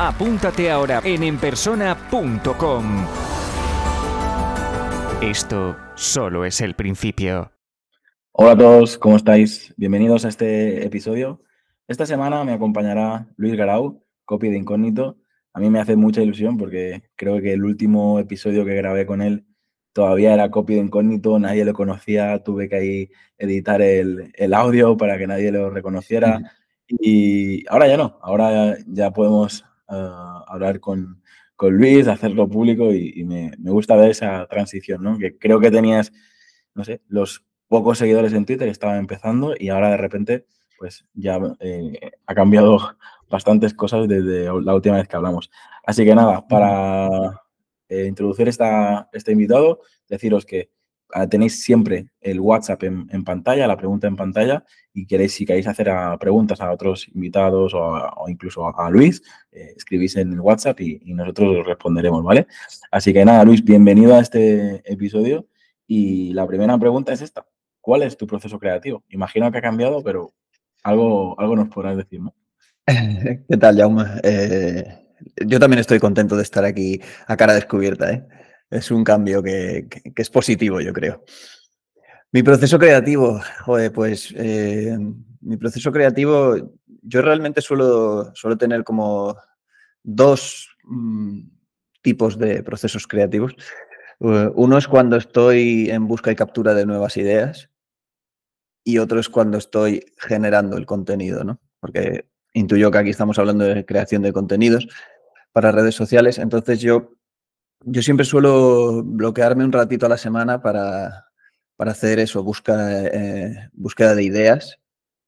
apúntate ahora en enpersona.com. Esto solo es el principio. Hola a todos, ¿cómo estáis? Bienvenidos a este episodio. Esta semana me acompañará Luis Garau, copy de Incógnito, a mí me hace mucha ilusión porque creo que el último episodio que grabé con él todavía era copia de incógnito, nadie lo conocía, tuve que ahí editar el, audio para que nadie lo reconociera. Y ahora ya no, ahora ya podemos hablar con, Luis, hacerlo público y, me, gusta ver esa transición, ¿no? Que creo que tenías, no sé, los pocos seguidores en Twitter estaban empezando y ahora de repente pues ya eh, ha cambiado bastantes cosas desde la última vez que hablamos. Así que nada, para eh, introducir esta, este invitado, deciros que tenéis siempre el WhatsApp en, pantalla, la pregunta en pantalla, y queréis, si queréis hacer preguntas a otros invitados o, incluso a, Luis, eh, escribís en el WhatsApp y, nosotros responderemos, ¿vale? Así que nada, Luis, bienvenido a este episodio. Y la primera pregunta es esta. ¿Cuál es tu proceso creativo? Imagino que ha cambiado, pero algo, algo nos podrás decir, ¿no? ¿Qué tal, Jaume? Eh, yo también estoy contento de estar aquí a cara descubierta. ¿eh? Es un cambio que, es positivo, yo creo. Mi proceso creativo, joder, pues eh, mi proceso creativo, yo realmente suelo, suelo tener como dos mm, tipos de procesos creativos. uno es cuando estoy en busca y captura de nuevas ideas y otro es cuando estoy generando el contenido, ¿no? Porque intuyo que aquí estamos hablando de creación de contenidos para redes sociales, entonces yo, yo siempre suelo bloquearme un ratito a la semana para, para hacer eso, busca, eh, búsqueda de ideas,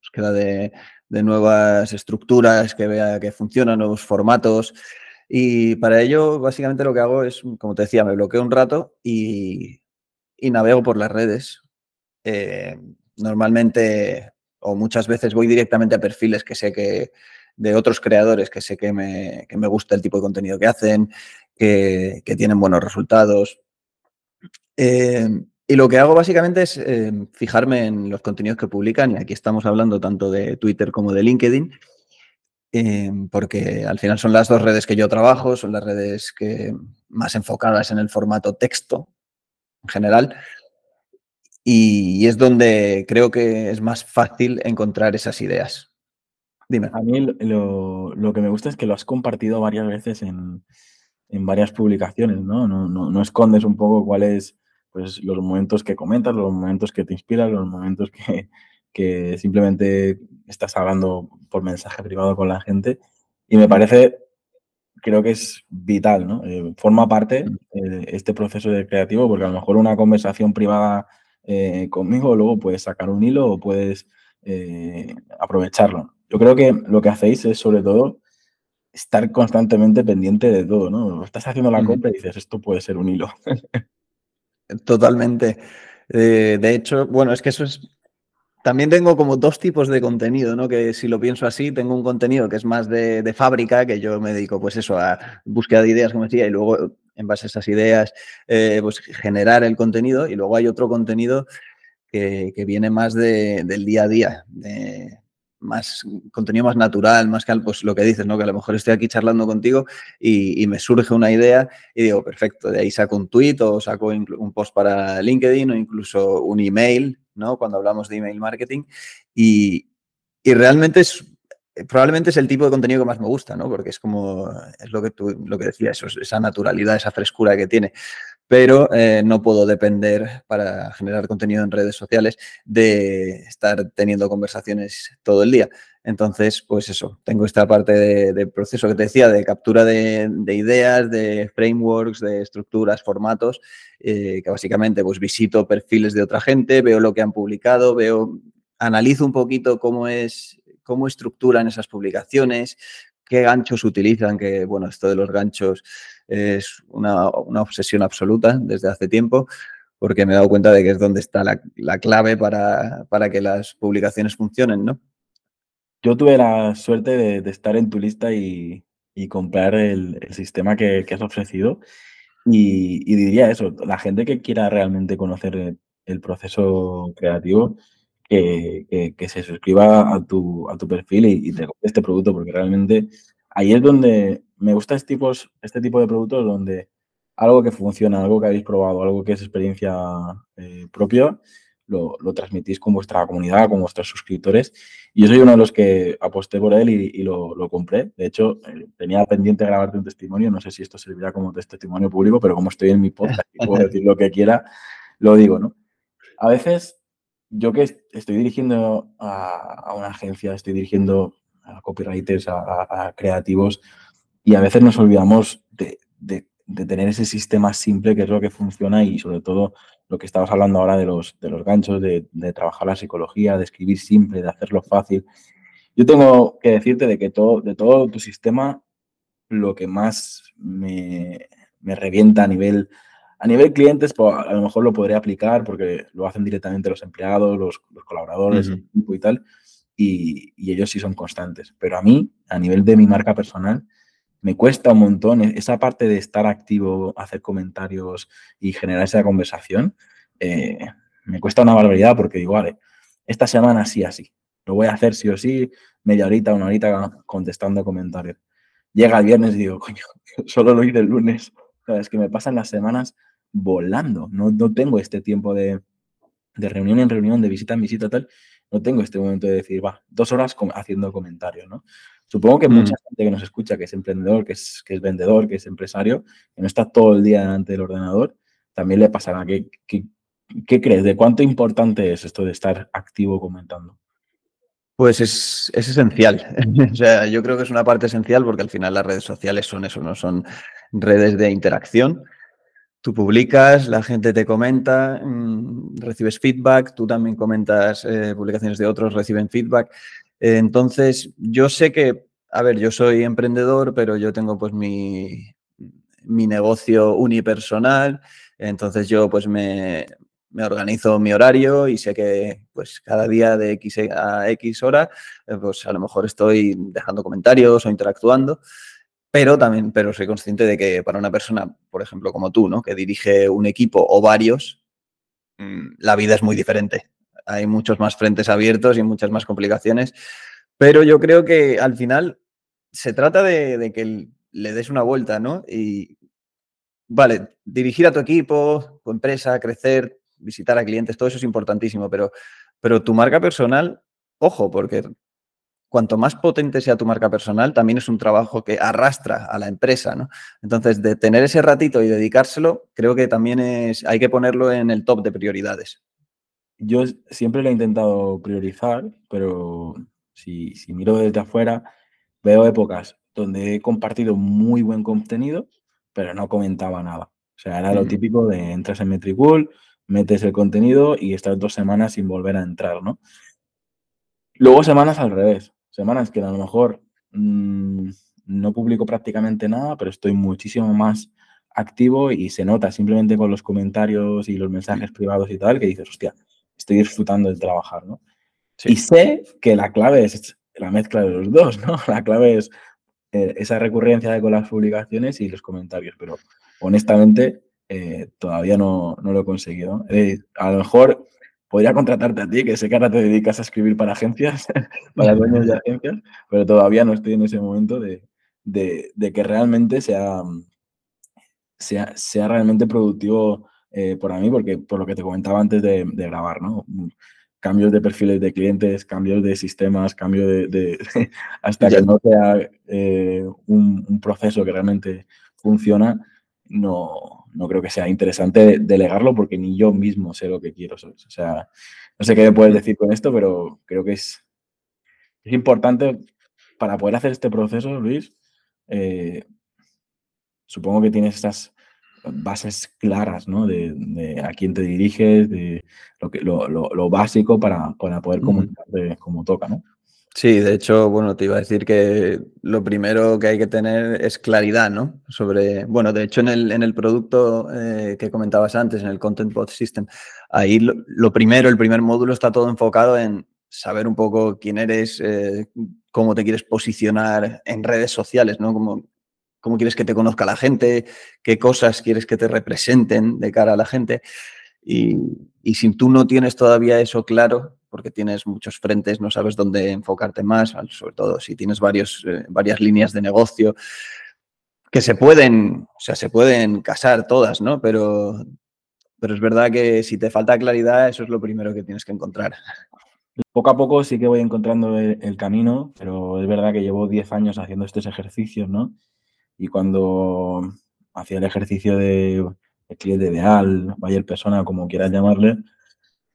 búsqueda de, nuevas estructuras que vea que funcionan, nuevos formatos. Y para ello, básicamente lo que hago es, como te decía, me bloqueo un rato y, navego por las redes. Eh, normalmente o muchas veces voy directamente a perfiles que sé que de otros creadores que sé que me, que me gusta el tipo de contenido que hacen, que, tienen buenos resultados. Eh, y lo que hago básicamente es eh, fijarme en los contenidos que publican, y aquí estamos hablando tanto de Twitter como de LinkedIn, eh, porque al final son las dos redes que yo trabajo, son las redes que más enfocadas en el formato texto en general. Y, es donde creo que es más fácil encontrar esas ideas. Dime. A mí lo, que me gusta es que lo has compartido varias veces en, varias publicaciones, ¿no? No, ¿no? escondes un poco cuáles pues, los momentos que comentas, los momentos que te inspiran, los momentos que, que simplemente estás hablando por mensaje privado con la gente. Y me parece, creo que es vital, ¿no? Eh, forma parte de este proceso de creativo, porque a lo mejor una conversación privada eh, conmigo, luego puedes sacar un hilo o puedes eh, aprovecharlo. Yo creo que lo que hacéis es sobre todo estar constantemente pendiente de todo, ¿no? Estás haciendo la compra y dices, esto puede ser un hilo. Totalmente. Eh, de hecho, bueno, es que eso es también tengo como dos tipos de contenido, ¿no? Que si lo pienso así, tengo un contenido que es más de, fábrica, que yo me dedico, pues eso, a búsqueda de ideas, como decía, y luego en base a esas ideas, eh, pues generar el contenido. Y luego hay otro contenido que, viene más del día a día, de, más contenido más natural, más que pues, lo que dices, ¿no? Que a lo mejor estoy aquí charlando contigo y, me surge una idea y digo, perfecto, de ahí saco un tweet o saco un post para LinkedIn o incluso un email, ¿no? Cuando hablamos de email marketing. Y, realmente es, probablemente es el tipo de contenido que más me gusta, ¿no? Porque es como, es lo que tú, lo que decías, esa naturalidad, esa frescura que tiene pero eh, no puedo depender para generar contenido en redes sociales de estar teniendo conversaciones todo el día. Entonces, pues eso, tengo esta parte de, proceso que te decía, de captura de, ideas, de frameworks, de estructuras, formatos, eh, que básicamente pues visito perfiles de otra gente, veo lo que han publicado, veo, analizo un poquito cómo es, cómo estructuran esas publicaciones, qué ganchos utilizan, que bueno, esto de los ganchos es una, obsesión absoluta desde hace tiempo porque me he dado cuenta de que es donde está la, clave para, que las publicaciones funcionen, ¿no? Yo tuve la suerte de, estar en tu lista y, comprar el, sistema que, has ofrecido. Y, diría eso, la gente que quiera realmente conocer el, proceso creativo, que, se suscriba a tu, a tu perfil y, te compre este producto, porque realmente ahí es donde me gusta este tipo, de productos, donde algo que funciona, algo que habéis probado, algo que es experiencia eh, propia, lo, transmitís con vuestra comunidad, con vuestros suscriptores. Y yo soy uno de los que aposté por él y, lo, compré. De hecho, tenía pendiente grabarte un testimonio. No sé si esto servirá como testimonio público, pero como estoy en mi podcast y puedo decir lo que quiera, lo digo, ¿no? A veces, yo que estoy dirigiendo a, una agencia, estoy dirigiendo a copywriters, a, creativos, y a veces nos olvidamos de, de tener ese sistema simple que es lo que funciona y sobre todo lo que estabas hablando ahora de los, de los ganchos, de, trabajar la psicología, de escribir simple, de hacerlo fácil. Yo tengo que decirte de que todo, de todo tu sistema, lo que más me, revienta a nivel, a nivel clientes, pues, a lo mejor lo podré aplicar porque lo hacen directamente los empleados, los, colaboradores, el equipo y tal, y, y ellos sí son constantes. Pero a mí, a nivel de mi marca personal, me cuesta un montón e-, esa parte de estar activo, hacer comentarios y generar esa conversación. Eh, me cuesta una barbaridad porque digo, vale, esta semana sí así. Lo voy a hacer sí o sí, media horita, una horita contestando comentarios. Llega el viernes y digo, coño, solo lo hice el lunes. es que me pasan las semanas volando. No, no tengo este tiempo de, de reunión en reunión, de visita en visita, tal. No tengo este momento de decir, va, dos horas haciendo comentarios, ¿no? Supongo que mucha mm. gente que nos escucha, que es emprendedor, que es, que es vendedor, que es empresario, que no está todo el día delante del ordenador, también le pasará. ¿Qué, qué, crees? ¿De cuánto importante es esto de estar activo comentando? Pues es, esencial. o sea, yo creo que es una parte esencial porque al final las redes sociales son eso, no son redes de interacción. Tú publicas, la gente te comenta, mm, recibes feedback, tú también comentas eh, publicaciones de otros, reciben feedback. Entonces, yo sé que, a ver, yo soy emprendedor, pero yo tengo pues mi, mi negocio unipersonal, entonces yo pues me, organizo mi horario y sé que pues cada día de X a X hora, eh, pues a lo mejor estoy dejando comentarios o interactuando, pero también, pero soy consciente de que para una persona, por ejemplo, como tú, ¿no? Que dirige un equipo o varios, mm, la vida es muy diferente hay muchos más frentes abiertos y muchas más complicaciones, pero yo creo que al final se trata de, que le des una vuelta, ¿no? Y, vale, dirigir a tu equipo, tu empresa, crecer, visitar a clientes, todo eso es importantísimo, pero, pero tu marca personal, ojo, porque cuanto más potente sea tu marca personal, también es un trabajo que arrastra a la empresa, ¿no? Entonces, de tener ese ratito y dedicárselo, creo que también es, hay que ponerlo en el top de prioridades yo siempre lo he intentado priorizar, pero si, miro desde afuera, veo épocas donde he compartido muy buen contenido, pero no comentaba nada. O sea, era lo típico de entras en Metricool, metes el contenido y estás dos semanas sin volver a entrar, ¿no? Luego semanas al revés. Semanas que a lo mejor mm, no publico prácticamente nada, pero estoy muchísimo más activo y se nota simplemente con los comentarios y los mensajes privados y tal, que dices, hostia, estoy disfrutando de trabajar, ¿no? Y sé que la clave es la mezcla de los dos, ¿no? La clave es eh, esa recurrencia de con las publicaciones y los comentarios, pero honestamente eh, todavía no, lo he conseguido. Eh, a lo mejor podría contratarte a ti, que sé que ahora te dedicas a escribir para agencias, para dueños de agencias, pero todavía no estoy en ese momento de, que realmente sea, sea, sea realmente productivo eh, por mí, porque por lo que te comentaba antes de, grabar, ¿no? Mm, cambios de perfiles de clientes, cambios de sistemas, cambio de, hasta que no sea eh, un, proceso que realmente funciona, no, no creo que sea interesante delegarlo porque ni yo mismo sé lo que quiero. O sea, no sé qué me puedes decir con esto, pero creo que es, es importante para poder hacer este proceso, Luis. Eh, supongo que tienes estas bases claras, ¿no? De, a quién te diriges, de lo, que, lo, básico para, poder comunicar como toca, ¿no? Sí, de hecho, bueno, te iba a decir que lo primero que hay que tener es claridad, ¿no? Sobre, bueno, de hecho en el, en el producto eh, que comentabas antes, en el Content Bot System, ahí lo, primero, el primer módulo está todo enfocado en saber un poco quién eres, eh, cómo te quieres posicionar en redes sociales, ¿no? Cómo, cómo quieres que te conozca la gente, qué cosas quieres que te representen de cara a la gente. Y, y si tú no tienes todavía eso claro, porque tienes muchos frentes, no sabes dónde enfocarte más, sobre todo si tienes varios, eh, varias líneas de negocio que se pueden, o sea, se pueden casar todas, ¿no? Pero, pero es verdad que si te falta claridad, eso es lo primero que tienes que encontrar. Poco a poco sí que voy encontrando el, camino, pero es verdad que llevo 10 años haciendo estos ejercicios, ¿no? Y cuando hacía el ejercicio de el cliente ideal, buyer persona, como quieras llamarle,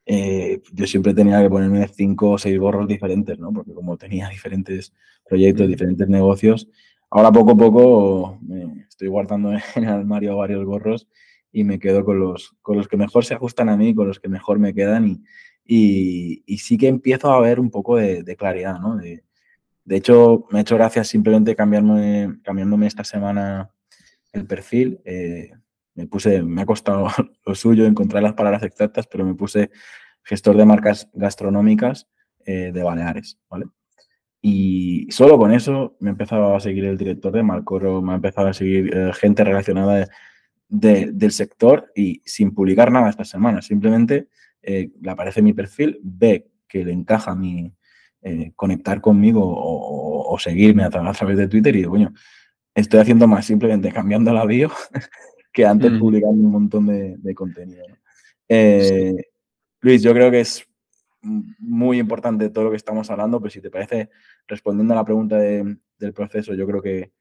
eh, yo siempre tenía que ponerme cinco o seis gorros diferentes, ¿no? Porque como tenía diferentes proyectos, diferentes negocios, ahora poco a poco me estoy guardando en el armario varios gorros y me quedo con los, con los que mejor se ajustan a mí, con los que mejor me quedan y, y, sí que empiezo a ver un poco de, claridad, ¿no? De, de, hecho, me he hecho gracias simplemente cambiarme, cambiándome esta semana el perfil. Eh, me puse, me ha costado lo suyo encontrar las palabras exactas, pero me puse gestor de marcas gastronómicas eh, de Baleares, ¿vale? Y solo con eso me ha empezado a seguir el director de Marcoro, me ha empezado a seguir eh, gente relacionada del sector y sin publicar nada esta semana, simplemente eh, le aparece mi perfil, ve que le encaja mi conectar conmigo o, seguirme a, través de Twitter y digo, bueno, estoy haciendo más simplemente cambiando la bio que antes mm. publicando un montón de, contenido. Eh, Luis, yo creo que es muy importante todo lo que estamos hablando, pero si te parece, respondiendo a la pregunta del proceso, yo creo que...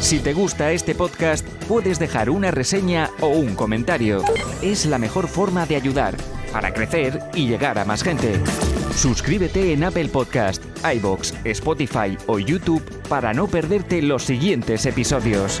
Si te gusta este podcast, puedes dejar una reseña o un comentario. Es la mejor forma de ayudar para crecer y llegar a más gente. Suscríbete en Apple Podcast, iBox, Spotify o YouTube para no perderte los siguientes episodios.